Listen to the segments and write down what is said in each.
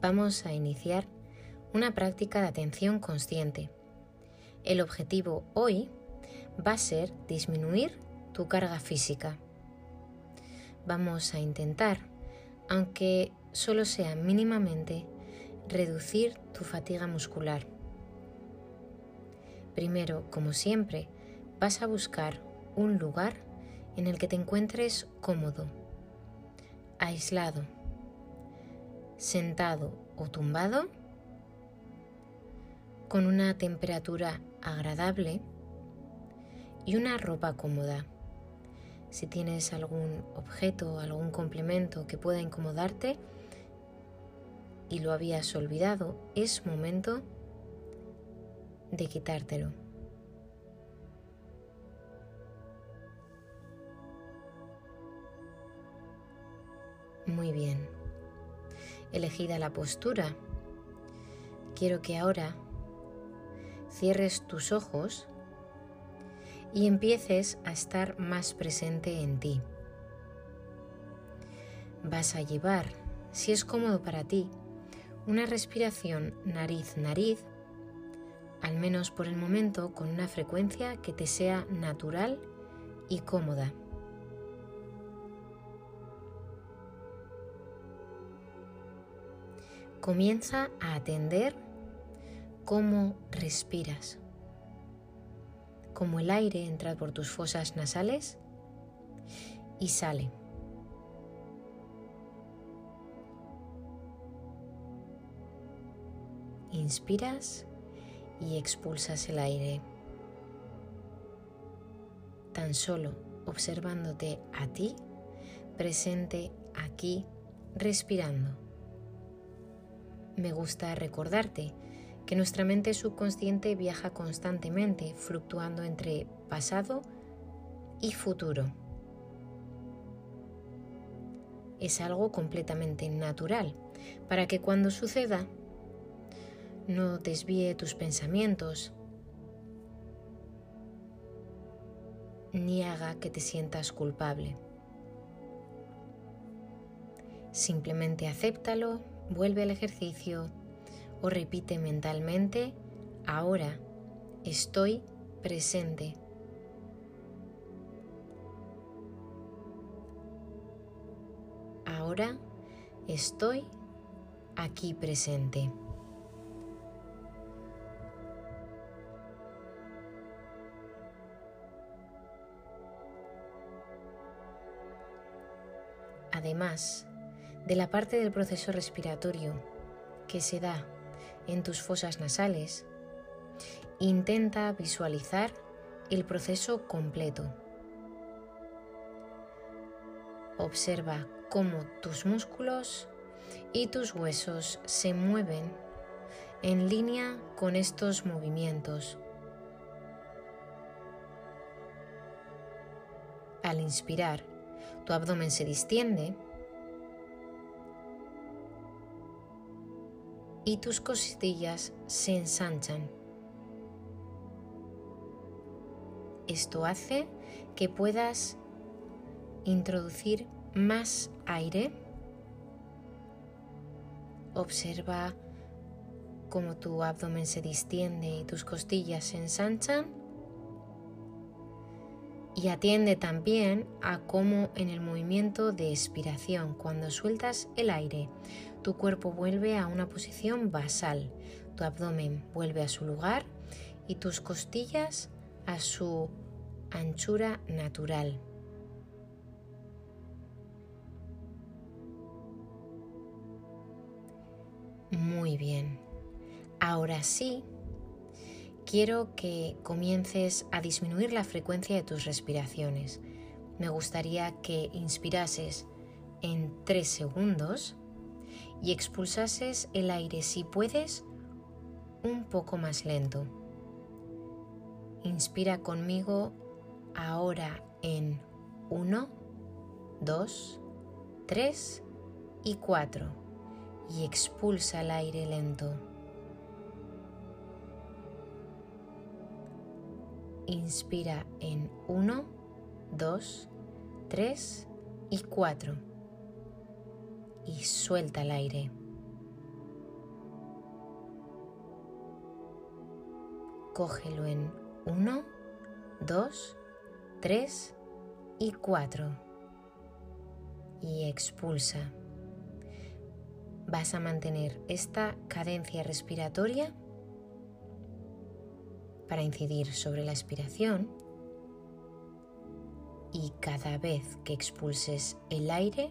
vamos a iniciar una práctica de atención consciente. El objetivo hoy va a ser disminuir tu carga física. Vamos a intentar, aunque solo sea mínimamente, reducir tu fatiga muscular. Primero, como siempre, vas a buscar un lugar en el que te encuentres cómodo, aislado, sentado o tumbado, con una temperatura agradable y una ropa cómoda. Si tienes algún objeto algún complemento que pueda incomodarte y lo habías olvidado, es momento de quitártelo. Muy bien. Elegida la postura, quiero que ahora cierres tus ojos y empieces a estar más presente en ti. Vas a llevar, si es cómodo para ti, una respiración nariz-nariz, al menos por el momento con una frecuencia que te sea natural y cómoda. Comienza a atender cómo respiras, cómo el aire entra por tus fosas nasales y sale. Inspiras y expulsas el aire. Tan solo observándote a ti, presente aquí, respirando me gusta recordarte que nuestra mente subconsciente viaja constantemente, fluctuando entre pasado y futuro. Es algo completamente natural para que cuando suceda no desvíe tus pensamientos ni haga que te sientas culpable. Simplemente acéptalo vuelve al ejercicio o repite mentalmente, ahora estoy presente. Ahora estoy aquí presente. Además, de la parte del proceso respiratorio que se da en tus fosas nasales, intenta visualizar el proceso completo. Observa cómo tus músculos y tus huesos se mueven en línea con estos movimientos. Al inspirar, tu abdomen se distiende y tus costillas se ensanchan. Esto hace que puedas introducir más aire. Observa cómo tu abdomen se distiende y tus costillas se ensanchan. Y atiende también a cómo en el movimiento de expiración, cuando sueltas el aire, tu cuerpo vuelve a una posición basal, tu abdomen vuelve a su lugar y tus costillas a su anchura natural. Muy bien. Ahora sí, quiero que comiences a disminuir la frecuencia de tus respiraciones. Me gustaría que inspirases en 3 segundos y expulsases el aire si puedes un poco más lento. Inspira conmigo ahora en 1, 2, 3 y 4 y expulsa el aire lento. Inspira en 1, 2, 3 y 4. Y suelta el aire. Cógelo en 1, 2, 3 y 4. Y expulsa. Vas a mantener esta cadencia respiratoria para incidir sobre la expiración y cada vez que expulses el aire,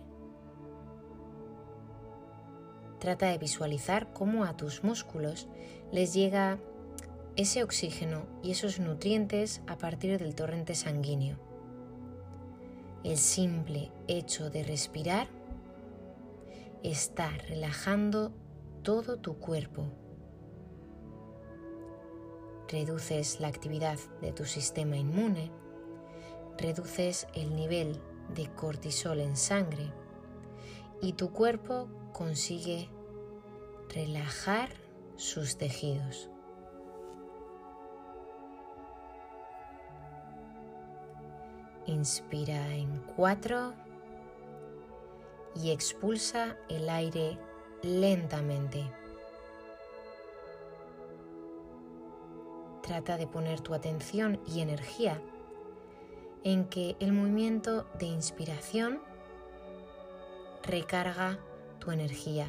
trata de visualizar cómo a tus músculos les llega ese oxígeno y esos nutrientes a partir del torrente sanguíneo. El simple hecho de respirar está relajando todo tu cuerpo. Reduces la actividad de tu sistema inmune, reduces el nivel de cortisol en sangre y tu cuerpo consigue relajar sus tejidos. Inspira en cuatro y expulsa el aire lentamente. Trata de poner tu atención y energía en que el movimiento de inspiración recarga tu energía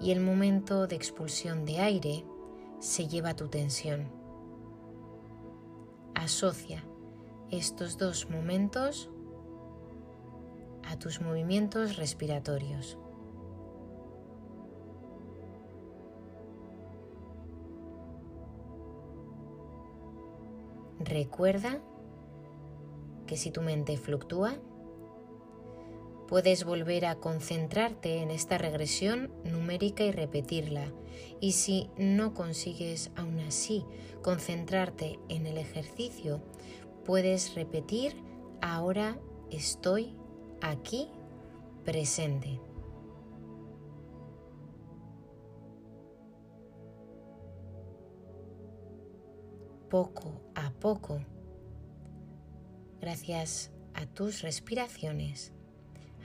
y el momento de expulsión de aire se lleva tu tensión. Asocia estos dos momentos a tus movimientos respiratorios. Recuerda que si tu mente fluctúa, puedes volver a concentrarte en esta regresión numérica y repetirla. Y si no consigues aún así concentrarte en el ejercicio, puedes repetir, ahora estoy aquí presente. Poco a poco, gracias a tus respiraciones,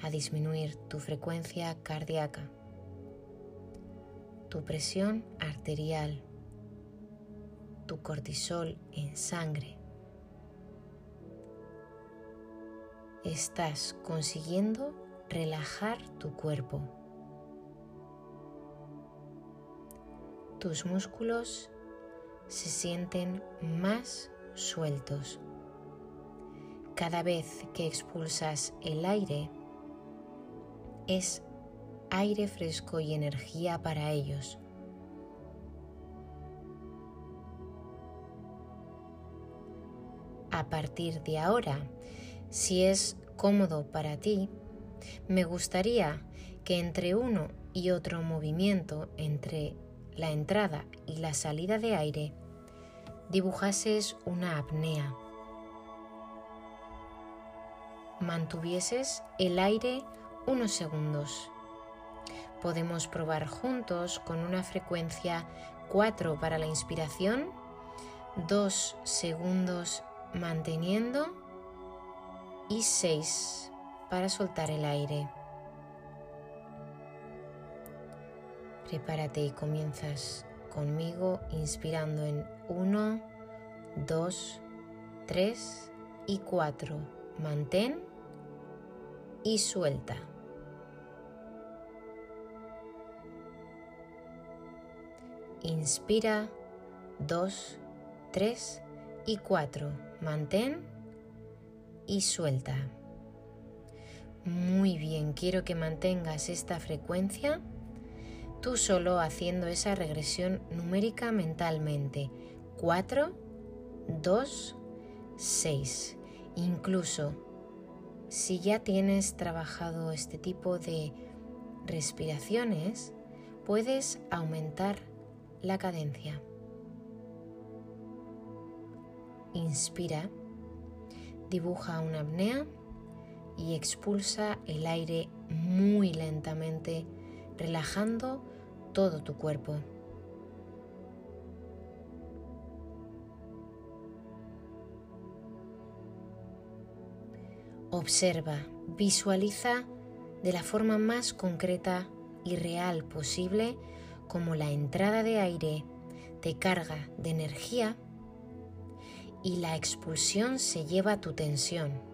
a disminuir tu frecuencia cardíaca, tu presión arterial, tu cortisol en sangre, estás consiguiendo relajar tu cuerpo. Tus músculos se sienten más sueltos. Cada vez que expulsas el aire, es aire fresco y energía para ellos. A partir de ahora, si es cómodo para ti, me gustaría que entre uno y otro movimiento entre la entrada y la salida de aire dibujases una apnea. Mantuvieses el aire unos segundos. Podemos probar juntos con una frecuencia 4 para la inspiración, 2 segundos manteniendo y 6 para soltar el aire. Prepárate y comienzas conmigo inspirando en 1, 2, 3 y 4. Mantén y suelta. Inspira 2, 3 y 4. Mantén y suelta. Muy bien, quiero que mantengas esta frecuencia tú solo haciendo esa regresión numérica mentalmente. 4, 2, 6. Incluso si ya tienes trabajado este tipo de respiraciones, puedes aumentar la cadencia. Inspira dibuja una apnea y expulsa el aire muy lentamente, relajando todo tu cuerpo. Observa, visualiza de la forma más concreta y real posible como la entrada de aire te carga de energía y la expulsión se lleva tu tensión.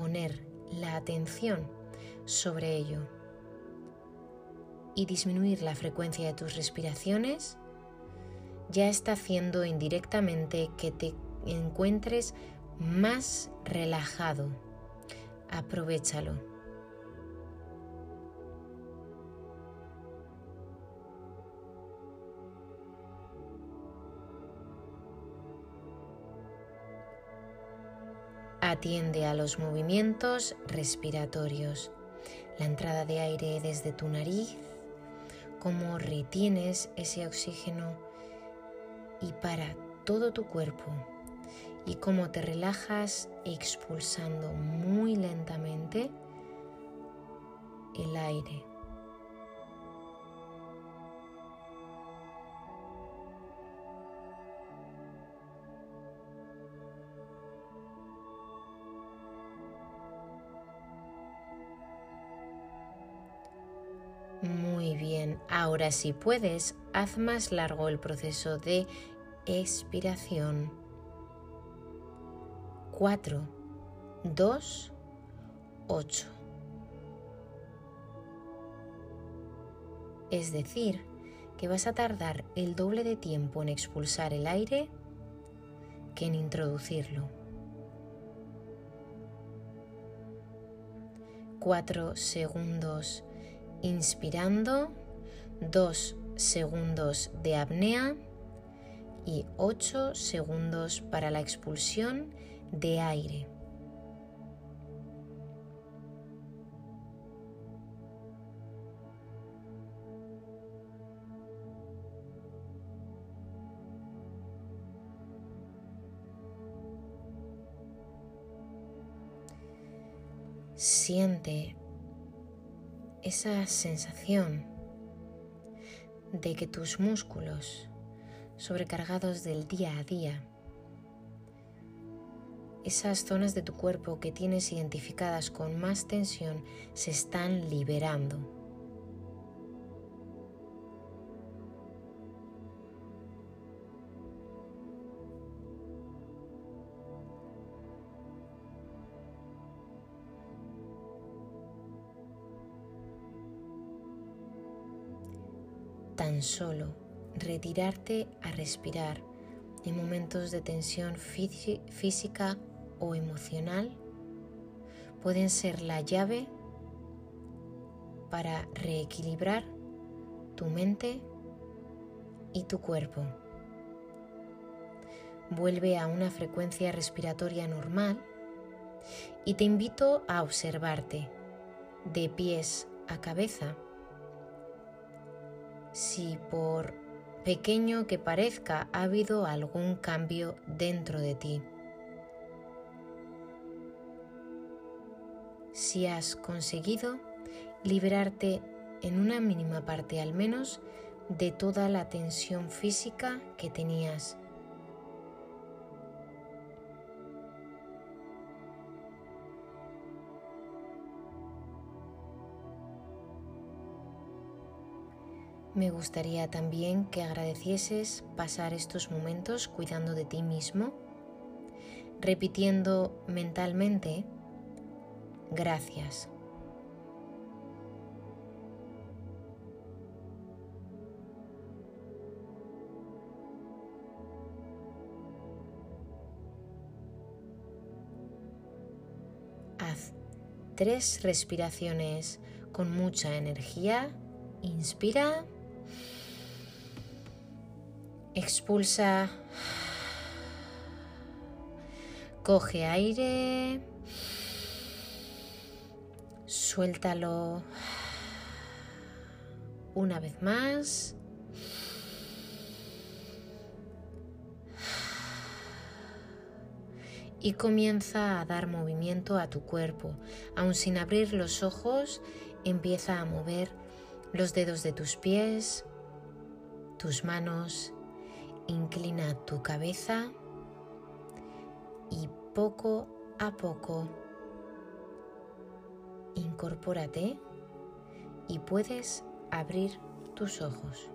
Poner la atención sobre ello y disminuir la frecuencia de tus respiraciones ya está haciendo indirectamente que te encuentres más relajado. Aprovechalo. Atiende a los movimientos respiratorios, la entrada de aire desde tu nariz, cómo retienes ese oxígeno y para todo tu cuerpo y cómo te relajas expulsando muy lentamente el aire. Bien, ahora si puedes, haz más largo el proceso de expiración. 4, 2, 8. Es decir, que vas a tardar el doble de tiempo en expulsar el aire que en introducirlo. 4 segundos inspirando, 2 segundos de apnea y 8 segundos para la expulsión de aire. Siente esa sensación de que tus músculos sobrecargados del día a día, esas zonas de tu cuerpo que tienes identificadas con más tensión se están liberando. Tan solo retirarte a respirar en momentos de tensión física o emocional pueden ser la llave para reequilibrar tu mente y tu cuerpo. Vuelve a una frecuencia respiratoria normal y te invito a observarte de pies a cabeza si por pequeño que parezca ha habido algún cambio dentro de ti. Si has conseguido liberarte en una mínima parte al menos de toda la tensión física que tenías Me gustaría también que agradecieses pasar estos momentos cuidando de ti mismo, repitiendo mentalmente, gracias. Haz tres respiraciones con mucha energía. Inspira. Expulsa. Coge aire. Suéltalo. Una vez más. Y comienza a dar movimiento a tu cuerpo. Aun sin abrir los ojos, empieza a mover los dedos de tus pies, tus manos Inclina tu cabeza y poco a poco incorpórate y puedes abrir tus ojos.